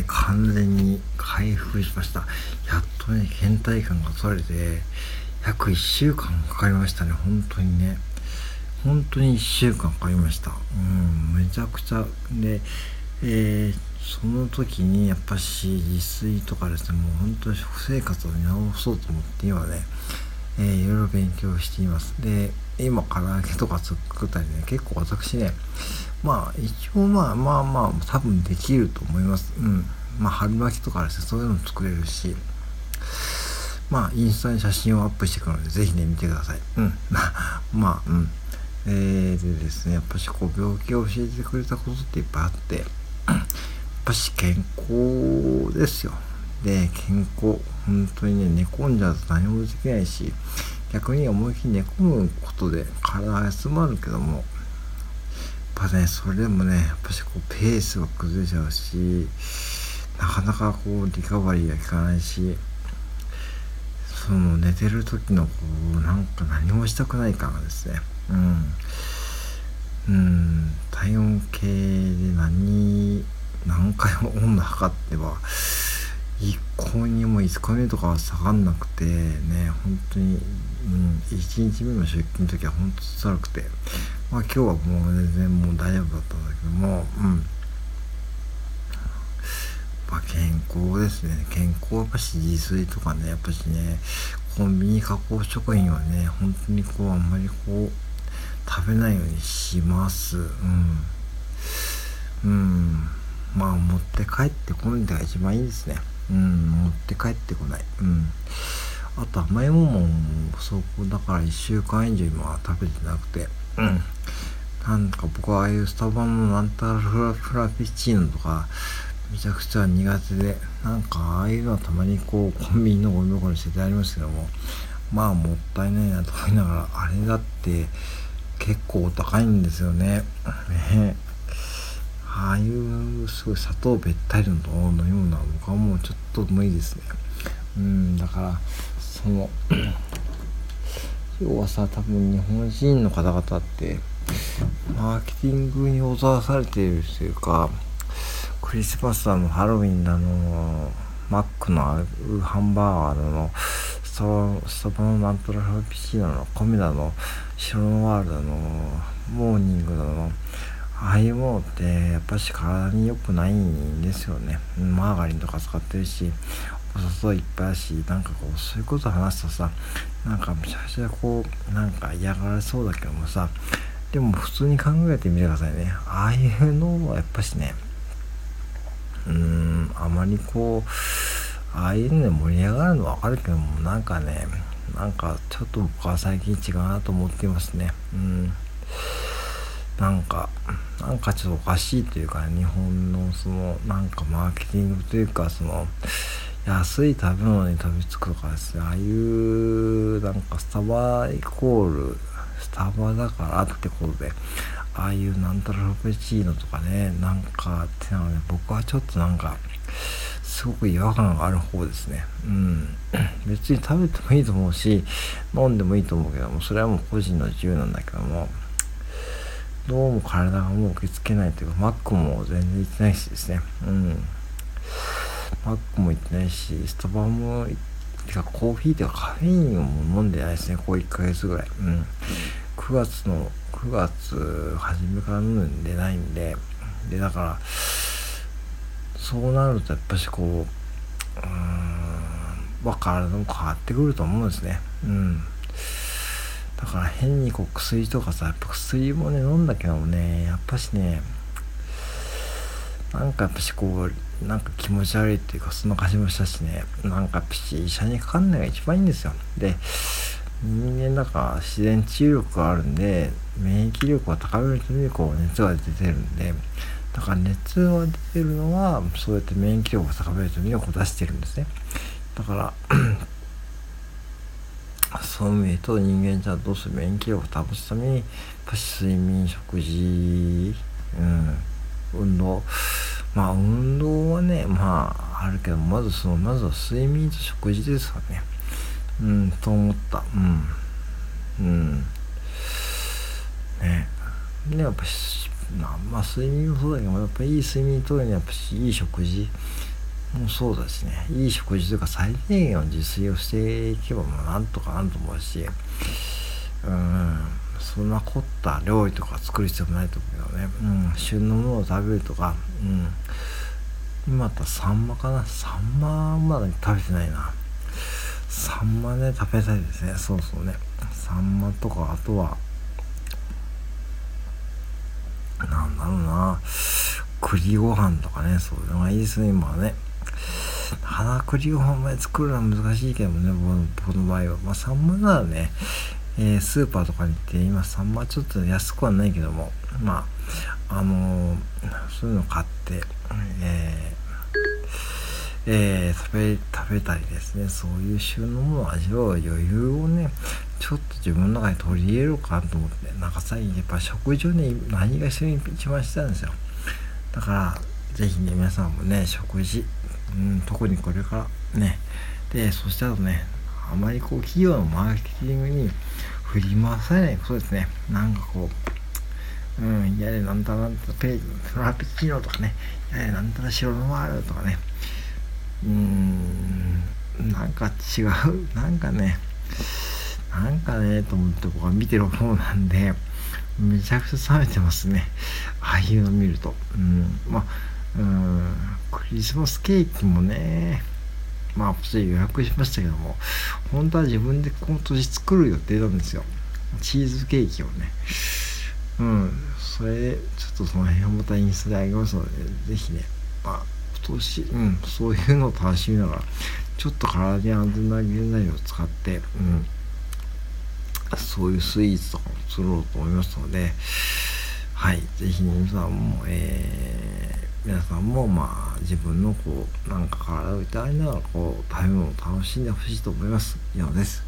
ー、完全に回復しました。やっとね倦怠感が取れて約1週間かかりましたね。本当にね。本当に1週間かかりました。うんめちゃくちゃ。でえー、その時にやっぱし自炊とかですねもう本当に食生活を見直そうと思って今ね、えー、いろいろ勉強しています。で今唐揚げとか作ったりね結構私ねまあ一応まあまあまあ多分できると思います。うん。まあ春巻きとかですね。そういうのも作れるし。まあインスタに写真をアップしてくるのでぜひね見てください。うん。まあうん。えー、でですねやっぱしこう病気を教えてくれたことっていっぱいあってやっぱし健康ですよ。で健康本当にね寝込んじゃうと何もできないし逆に思いっきり寝込むことで体が休まるけどもぱねそれでもねやっぱしこうペースが崩れちゃうしなかなかこうリカバリーが効かないしその寝てる時のこうなんか何もしたくない感がですね。うん。うん。体温計で何何回も温度測っては一向にも5日目とかは下がんなくてね本当に、うん、1日目の出勤の時は本当辛くて。まあ今日はもう全然もう大丈夫だったんだけどもうん。まあ健康ですね。健康やっぱし自炊とかねやっぱしねコンビニ加工食品はね本当にこうあんまりこう食べないようにします。うん。うん。まあ持って帰ってこないのが一番いいですね。うん。持って帰ってこない。うん。あと甘いもんもそこだから1週間以上今は食べてなくて。うんなんか僕はああいうスタバのなんたらフラフラペチーノとかめちゃくちゃ苦手でなんかああいうのはたまにこうコンビニのゴミ箱に捨ててありますけどもまあもったいないなと思いながらあれだって結構お高いんですよね。ねああいうすごい砂糖べったりの飲み物は僕はもうちょっと無理ですね。うんだからその要はさ多分日本人の方々ってマーケティングに踊らされているというかクリスマスだのハロウィンだのマックのハンバーガーだのスタスタバのなんとらフピチーノのコメダのシロノワールだのモーニングだのああいうものってやっぱし体に良くないんですよね。マーガリンとか使ってるしお砂糖いっぱいあるしなんかこうそういうこと話すとさなんかめちゃくちゃこうなんか嫌がられそうだけどもさでも普通に考えてみてくださいね。ああいうのはやっぱしねうーんあまりこうああいうので盛り上がるのはわかるけどもなんかねなんかちょっと僕は最近違うなと思ってますね。うん。なんかなんかちょっとおかしいというか、ね、日本のそのなんかマーケティングというかその安い食べ物に飛びつくとかですねああいうなんかスタバイコールスタバだからってことでああいうなんたらロペチーノとかねなんかってなので僕はちょっとなんかすごく違和感がある方ですね。うん。別に食べてもいいと思うし飲んでもいいと思うけどもそれはもう個人の自由なんだけどもどうも体がもう受け付けないというかマックも全然行ってないしですね。うん。マックも行ってないしスタバもてかコーヒーとかカフェインを飲んでないですね。こう1ヶ月ぐらい。うん。9月の9月初めから飲んでないんで。でだからそうなるとやっぱしこううーんまあ体も変わってくると思うんですね。うん。だから変にこう薬とかさやっぱ薬もね飲んだけどもねやっぱしねなんかやっぱしこうなんか気持ち悪いっていうかそんな感じもしたしね。なんかやっぱし医者にかかんないが一番いいんですよ。で人間だから自然治癒力があるんで免疫力を高めるためにこう熱が出てるんでだから熱が出てるのはそうやって免疫力を高めるためにこう出してるんですね。だから そういう意味と人間じゃどうする？免疫力を保つためにやっぱ睡眠食事うん運動まあ運動はねまああるけどまずそのまずは睡眠と食事ですかね。うんと思った。うん。うん。ね。でやっぱしまあ睡眠もそうだけどやっぱいい睡眠とるにはやっぱいい食事。もそうだしね。いい食事というか最低限の自炊をしていけばもうなんとかなんと思うし。うん。そんな凝った料理とか作る必要もないと思うけどね、うん、旬のものを食べるとか、うん、今だったらサンマかな。サンマまだ食べてないな。サンマね食べたいですね。そうそうね。サンマとかあとはなんだろうな。栗ご飯とかね。そういうのがいいですね今はね。花栗ご飯まで作るのは難しいけどもね僕の場合は。まあサンマならねえー、スーパーとかに行って今サンマちょっと安くはないけどもまああのー、そういうの買ってえー、えー、食べ食べたりですねそういう旬のものを味わう余裕をねちょっと自分の中に取り入れるかと思ってなんか最近やっぱ食事をね何が一緒に一番したんですよ。だから是非ね皆さんもね食事、うん、特にこれからねでそしたらねあまりこう企業のマーケティングに振り回されないことですね。なんかこううんやでなんたらなんたらペフラペチーノとかねやでなんたら白のワールとかね。うーんなんか違うなんかねなんかねと思って僕は見てる方なんでめちゃくちゃ冷めてますね。ああいうの見ると。うんまあうんクリスマスケーキもねまあ、こちら予約しましたけども、本当は自分で今年作る予定なんですよ。チーズケーキをね。うん。それで、ちょっとその辺をまたインスタであげますので、ぜひね、まあ、今年、うん、そういうのを楽しみながら、ちょっと体に安全な原材料を使って、うん、そういうスイーツとかを作ろうと思いますので、はい、ぜひ、皆さんも、えー皆さんもまあ自分のこうなんか体を痛いながらこう食べ物を楽しんでほしいと思います以上です。